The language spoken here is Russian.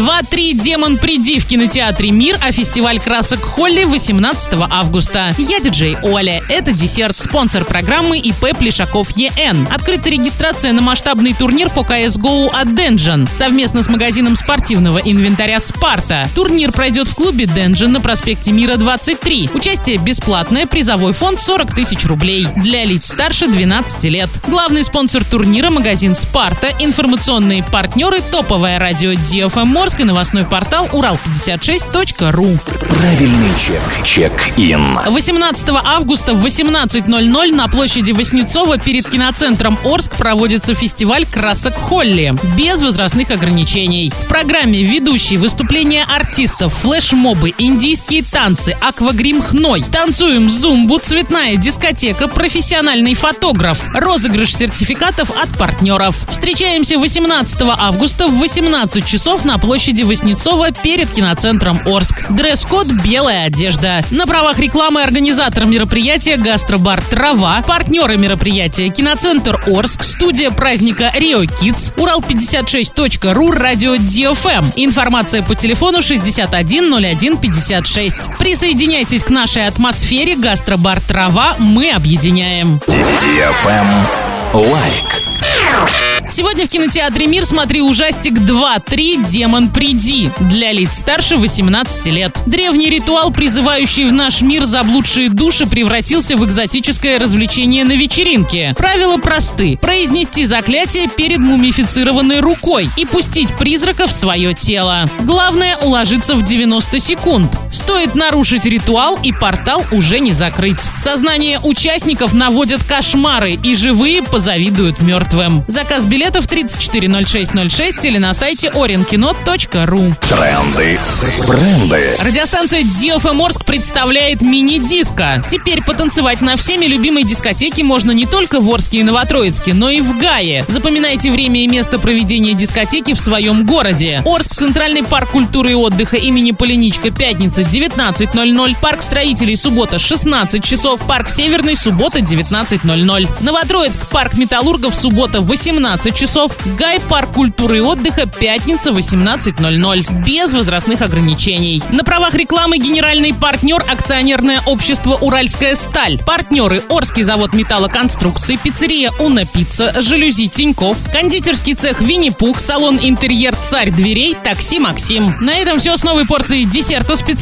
2-3 «Демон, приди» в кинотеатре «Мир», а фестиваль красок Холли 18 августа. Я диджей Оля. Это десерт, спонсор программы ИП Плешаков ЕН. Открыта регистрация на масштабный турнир по CSGO от Денджин совместно с магазином спортивного инвентаря «Спарта». Турнир пройдет в клубе Денджин на проспекте Мира 23. Участие бесплатное, призовой фонд 40 тысяч рублей. Для лиц старше 12 лет. Главный спонсор турнира – магазин «Спарта», информационные партнеры – топовое радио DFM Морск и новостной портал урал56.ру. Правильный чек. Чек-ин. 18 августа в 18.00 на площади Воснецова перед киноцентром Орск проводится фестиваль красок Холли. Без возрастных ограничений. В программе ведущие выступления артистов, флешмобы, индийские танцы, аквагрим хной. Танцуем зумбу, цветная дискотека, профессиональный фотограф. Розыгрыш сертификатов от партнеров. Встречаемся 18 августа в 18 часов на площади Воснецова перед киноцентром Орск. Дресс-код «Белая одежда». На правах рекламы организатор мероприятия «Гастробар Трава», партнеры мероприятия «Киноцентр Орск», студия праздника «Рио Kids, Урал56.ру, радио DFM. Информация по телефону 610156. Присоединяйтесь к нашей атмосфере «Гастробар Трава». Мы объединяем. Лайк. Сегодня в кинотеатре «Мир» смотри ужастик 2-3 «Демон, приди» для лиц старше 18 лет. Древний ритуал, призывающий в наш мир заблудшие души, превратился в экзотическое развлечение на вечеринке. Правила просты. Произнести заклятие перед мумифицированной рукой и пустить призрака в свое тело. Главное – уложиться в 90 секунд. Стоит нарушить ритуал, и портал уже не закрыть. Сознание участников наводят кошмары, и живые позавидуют мертвым. Заказ билетов 340606 или на сайте orinkino.ru. Тренды. Бренды. Радиостанция DFM Орск представляет мини-диско. Теперь потанцевать на всеми любимой дискотеке можно не только в Орске и Новотроицке, но и в Гае. Запоминайте время и место проведения дискотеки в своем городе. Орск, Центральный парк культуры и отдыха имени Полиничка, пятница 19.00, парк строителей, суббота 16 часов, парк Северный, суббота 19.00. Новотроицк, парк металлургов, суббота 18 часов, Гай, парк культуры и отдыха, пятница 18.00. Без возрастных ограничений. На правах рекламы генеральный партнер акционерное общество «Уральская сталь». Партнеры Орский завод металлоконструкций, пиццерия «Уна Пицца», жалюзи Тиньков, кондитерский цех «Винни-Пух», салон «Интерьер Царь дверей», такси «Максим». На этом все с новой порцией десерта